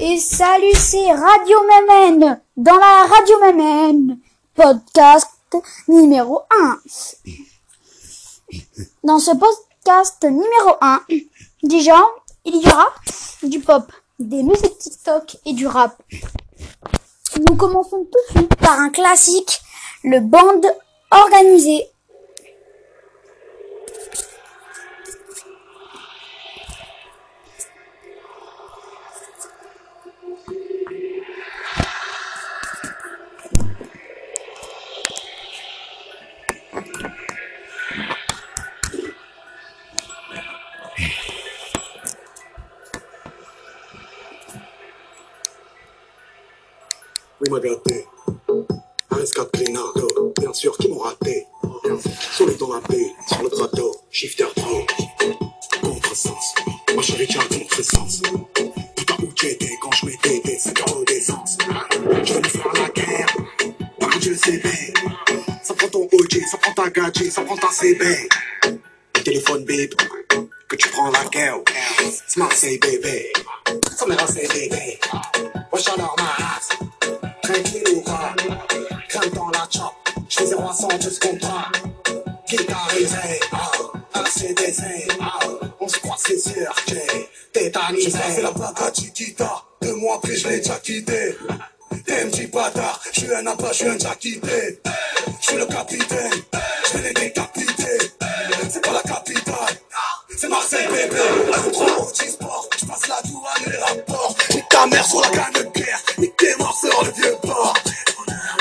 Et salut, c'est Radio Mémène dans la Radio Mémène, podcast numéro 1. Dans ce podcast numéro 1, déjà, il y aura du pop, des musiques TikTok et du rap. Nous commençons tout de suite par un classique, le band organisé. Oui, m'a gâté. RS4 Clénardo, bien sûr, qui m'ont raté. Sur les dents paix, sur le bateau, shifter pro. Contresens, moi je Richard contresens. Putain, où t'étais quand je mettais des 5 euros d'essence Je vais lui faire la guerre, par contre j'ai le CV. Ça prend ton OG, ça prend ta gadget, ça prend ta CB. Le téléphone bip, que tu prends la guerre. C'est Marseille bébé, ça m'est assez bébé. Wesh alors ma race. Tranquille ou quoi Crème dans la chop, je fais 0 à de ce contrat. Guitarisé, oh, à la CDC, oh, on se croit c'est sûr que tétanisé. J'ai la plaque à Chiquita, deux mois après je l'ai déjà quitté. T'es un petit bâtard, je suis un appât, je suis un déjà quitté. Je suis le capitaine, je vais les décapiter. C'est pas la capitale, c'est Marseille bébé. Trop sport, je passe la douane et les rapports. Nique ta mère sur la canne de guerre, tes morts sur le vieux port.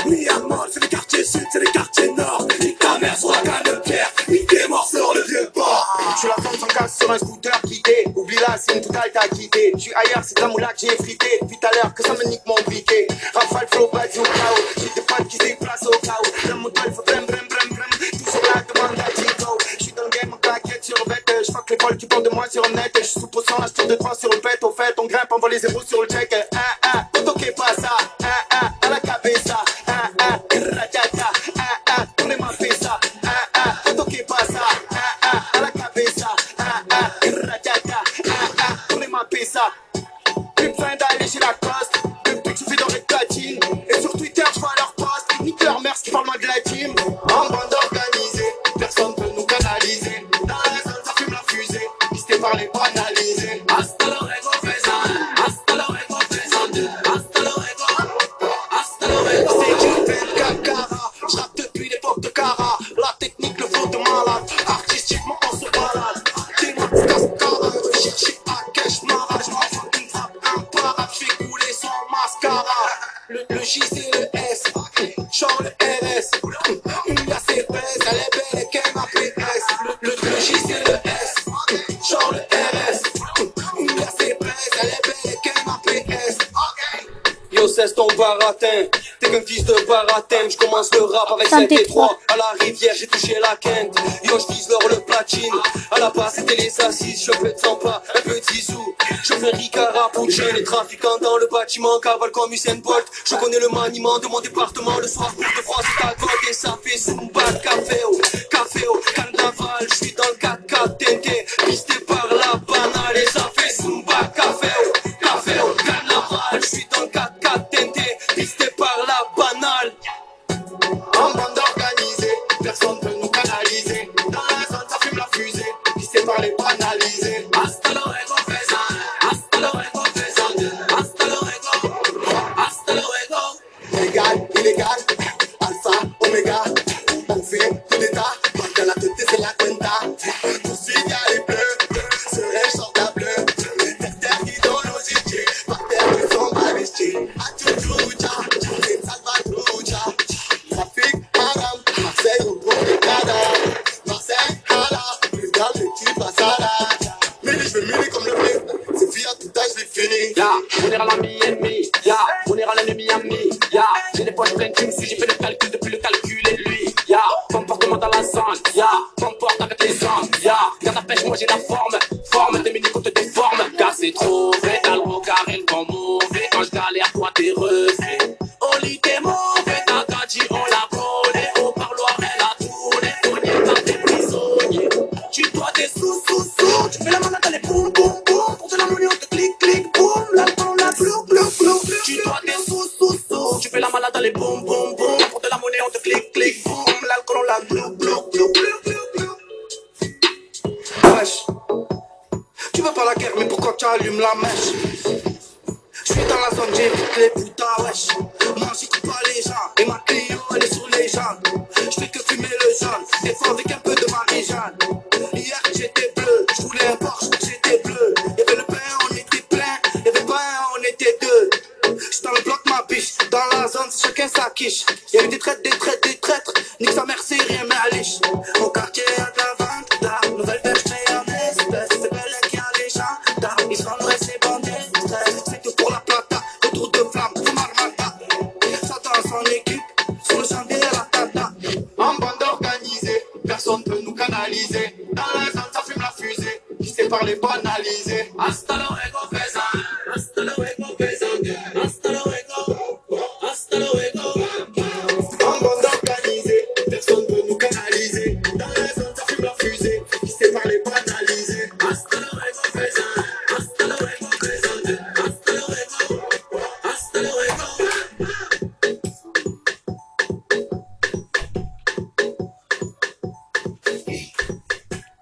Miamol, c'est les quartiers sud, c'est les quartiers nord. Nique ta mère sur la canne de pierre, nique tes morts sur le vieux port. Je suis la femme sans casse sur un scooter quitté. Oublie la signe totale t'as quitté. Je suis ailleurs, c'est de la moula que j'ai frité. Tout à l'heure que ça me nique mon briquet. Rafale, flow, badi au chaos. J'ai des pattes qui se déplacent au chaos. La moto, il faut brem, brem. Tout sur la demande à Chico. Je suis dans le game en claquette sur bête. Je fuck les qui parlent de moi sur le net. Je suis sous potion, la de 3 sur le pet. Au fait, on grimpe, on voit les zéros sur le check. Ah ah, What's up? on the ass. Cesse ton baratin. T'es qu'un fils de baratin. Je commence le rap avec 7 et 3. À la rivière, j'ai touché la quinte. Yo, je vise l'or le platine. À la base, c'était les assises. Je fais de 100 pas, un petit sous. Je fais Ricard Pucci. Les trafiquants dans le bâtiment cavalent comme Usain Bolt. Je connais le maniement de mon département. Le soir, pour de froid, c'est à côté. Et ça fait Zumba, café au café au carnaval. Je suis dans le 4-4 TNT. Pisté par la banale. Je fais que fumer le jaune, des fois avec un peu de Marie-Jeanne. Hier, j'étais bleu, je voulais un Porsche, j'étais bleu. Y'avait le pain, on était plein, y'avait pas un, on était deux. J'suis dans le bloc, ma biche, dans la zone, chacun sa quiche. Y'a eu des traites, des traites, des traîtres, nique sa mère, c'est rien, mais à Dans la ça fume la fusée, qui sait parler banalisé. Hasta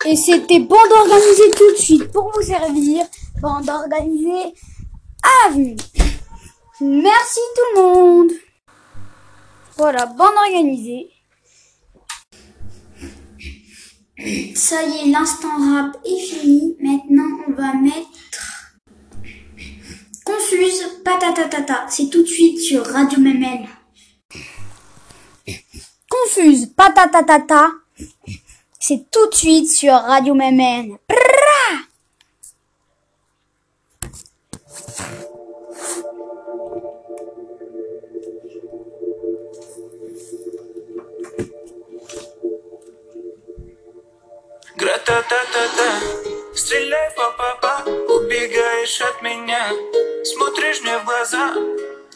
Et c'était bande organisée tout de suite pour vous servir. Bande organisée à vue. Merci tout le monde. Voilà, bande organisée. Ça y est, l'instant rap est fini. Maintenant, on va mettre Confuse patatatata. C'est tout de suite sur Radio Memel. Confuse patatatata. C'est tout de suite sur Radio. Prrrra Гра-та-та-та-та Стреляй, па-па-па Убегаешь от меня. Смотришь мне в глаза.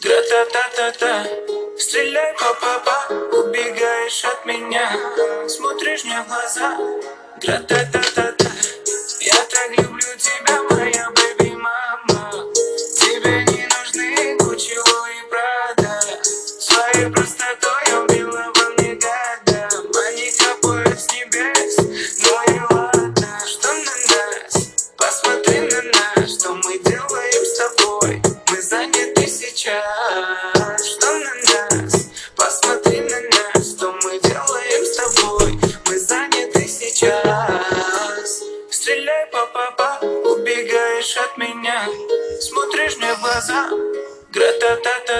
Гра-та-та-та-та Стреляй, па-па-па Убегаешь от меня. Смотришь мне в глаза. Гра-та-та-та-та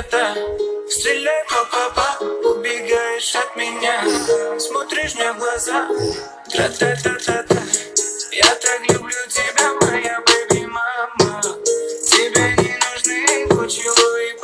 Гра-та-та-та-та Стреляй, па-па-па Убегаешь от меня. Смотришь мне в глаза. Гра-та-та-та-та Я так люблю тебя, моя бэби-мама Тебе не нужны Гуччи, Луи,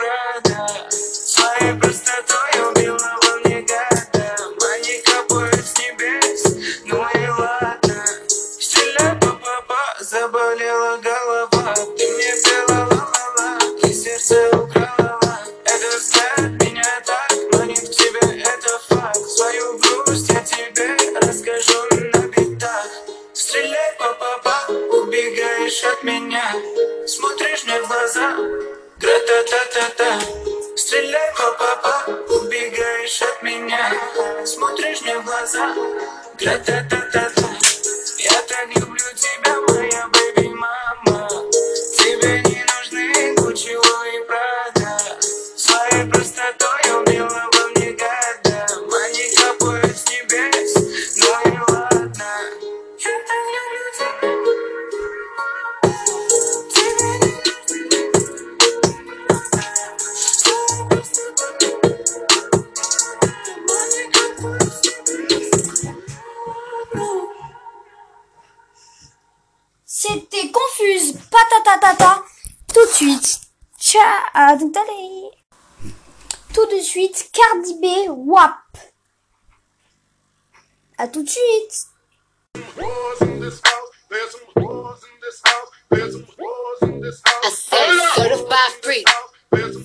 à tout à l'heure. Tout de suite, Cardi B, WAP. À tout de suite.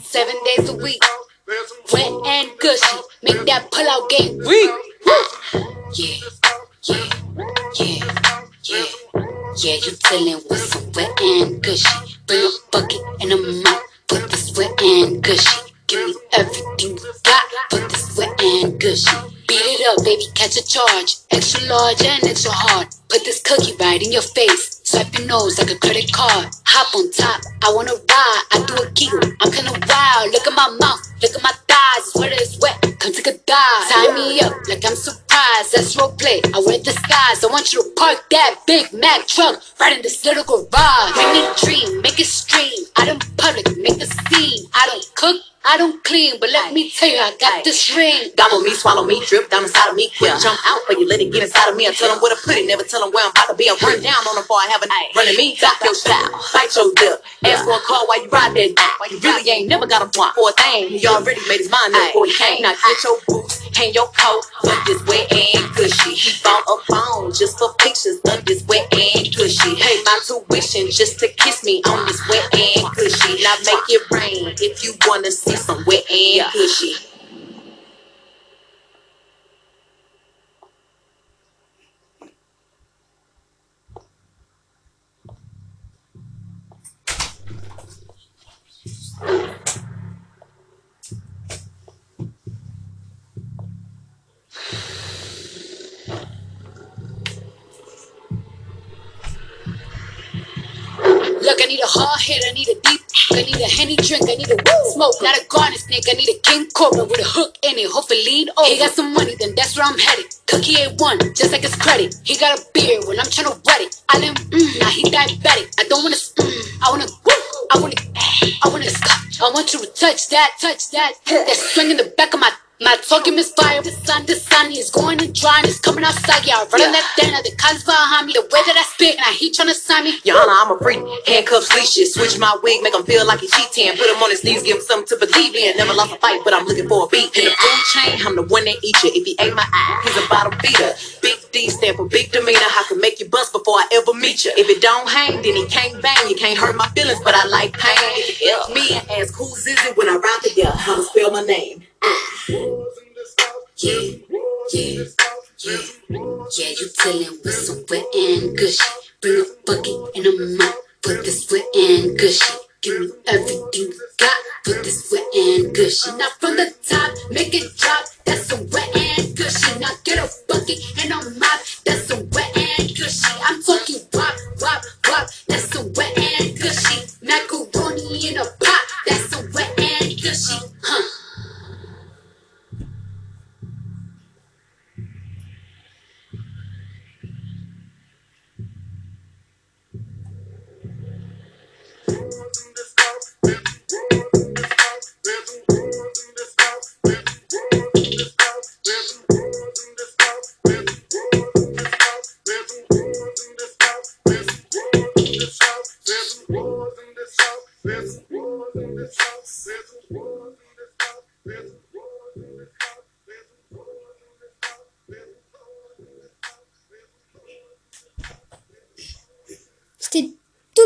Seven days a week. Wet and gushy, make that pull out game weak. Yeah, yeah, yeah, yeah, yeah. You dealing with some wet and gushy. Bring a bucket and a mop and gushy. Give me everything you got for this wet and gushy. Beat it up, baby, catch a charge. Extra large and extra hard. Put this cookie right in your face. Swipe your nose like a credit card. Hop on top, I wanna ride. I do a giggle, I'm kinda wild. Look at my mouth, look at my thighs. It's wet, wet. Come take a. Tie me up like I'm surprised. That's role play. I wear disguise. I want you to park that Big Mac truck right in this little garage. Make me dream, make it stream. Out in public, make a scene. I don't cook. I don't clean, but let me tell you, I got this ring. Gobble me, swallow me, drip down inside of me. Quick jump out, but you let it get inside of me. I tell them where to put it, never tell them where I'm about to be. I run down on them before I have a night. Running me, dock your style, bite your lip. Ask for a call while you ride that dick. You really ain't never got a want for a thing. He already made his mind up before he came. Now get your boots, hang your coat, but this wet and gushy. He bought a phone just for pictures of this wet and gushy. Pay my tuition just to kiss me on this wet and gushy. Now make it rain if you wanna see some wet and gushy. Look, I need a hard hit, I need a deep. I need a henny drink, I need a woo smoke, not a garden snake. I need a king cobra with a hook in it. Hopefully lean over. He got some money, then that's where I'm headed. Cookie ain't one, just like his credit. He got a beard when I'm trying to wet it. I let him, mm, now he diabetic. I don't wanna, mm, I wanna, woo, I wanna, I wanna. I want you to touch that, touch that. That swing in the back of my. My talking misfire, the sun, the sun is going and drying, it's coming outside, yeah. I run on that thing, the cons behind me, the way that I spit, and I heat trying to sign me. Honor, I'm a freak. Handcuffs, leashes. Switch my wig, make him feel like he cheating. Put him on his knees, give him something to believe in. Never lost a fight, but I'm looking for a beat. In the food chain, I'm the one that eat you. If he ate my eye, he's a bottom feeder. Big D stand for big demeanor. I can make you bust before I ever meet you. If it don't hang, then he can't bang. You can't hurt my feelings, but I like pain. If me and ask who's is it when I ride together, how to spell my name. Mm. Yeah, yeah, yeah, yeah, you tellin' with some wet and gushy. Bring a bucket and a mop for this wet and gushy. Give me everything you got for this wet and gushy. Now from the top, make it drop. That's some wet and gushy. Now get a bucket and a mop. That's some wet and gushy. I'm talking wop, wop, wop. That's some wet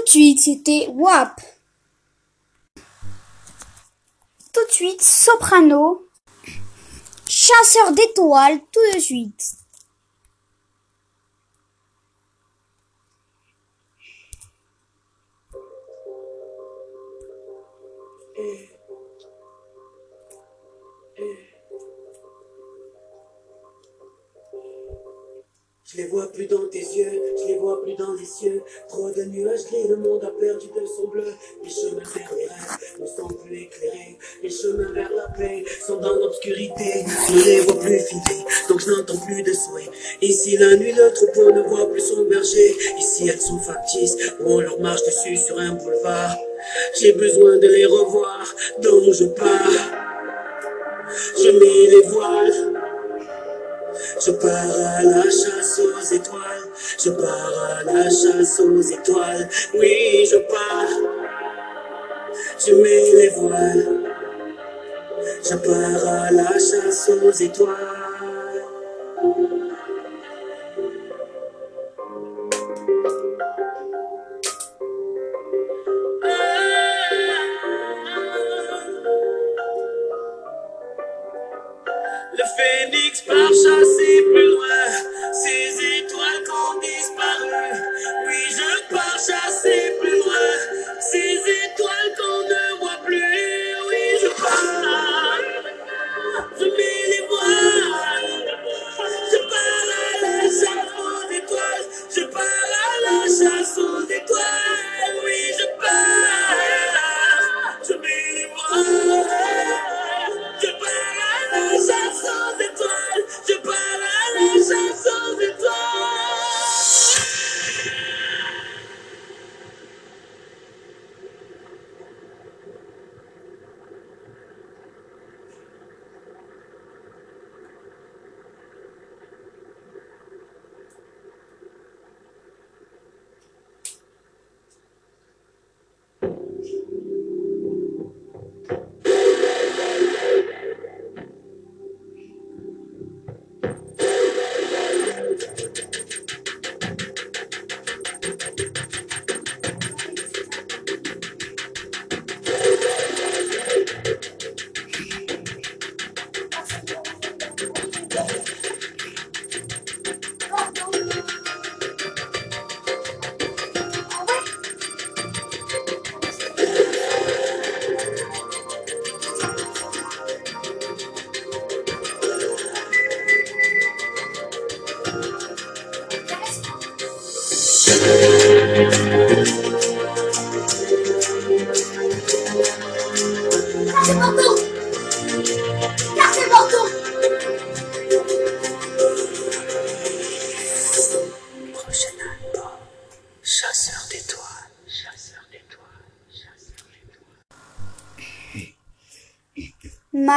de suite, c'était WAP. Tout de suite, soprano. Chasseur d'étoiles, tout de suite. Dans tes yeux, je les vois plus dans les cieux. Trop de nuages gris, le monde a perdu de son bleu. Les chemins vers les rêves ne sont plus éclairés. Les chemins vers la paix sont dans l'obscurité. Je ne les vois plus filer, donc je n'entends plus de souhaits. Ici la nuit, le troupeau ne voit plus son berger. Ici elles sont factices, ou on leur marche dessus sur un boulevard. J'ai besoin de les revoir, dont je pars. Je mets les voiles. Je pars à la chasse aux étoiles. Je pars à la chasse aux étoiles. Oui, je pars. Je mets les voiles. Je pars à la chasse aux étoiles.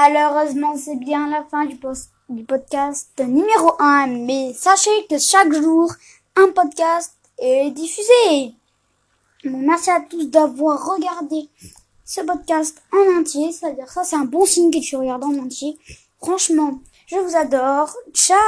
Malheureusement, c'est bien la fin du, podcast numéro 1, mais sachez que chaque jour, un podcast est diffusé. Merci à tous d'avoir regardé ce podcast en entier. C'est-à-dire ça, c'est un bon signe que tu regardes en entier. Franchement, je vous adore. Ciao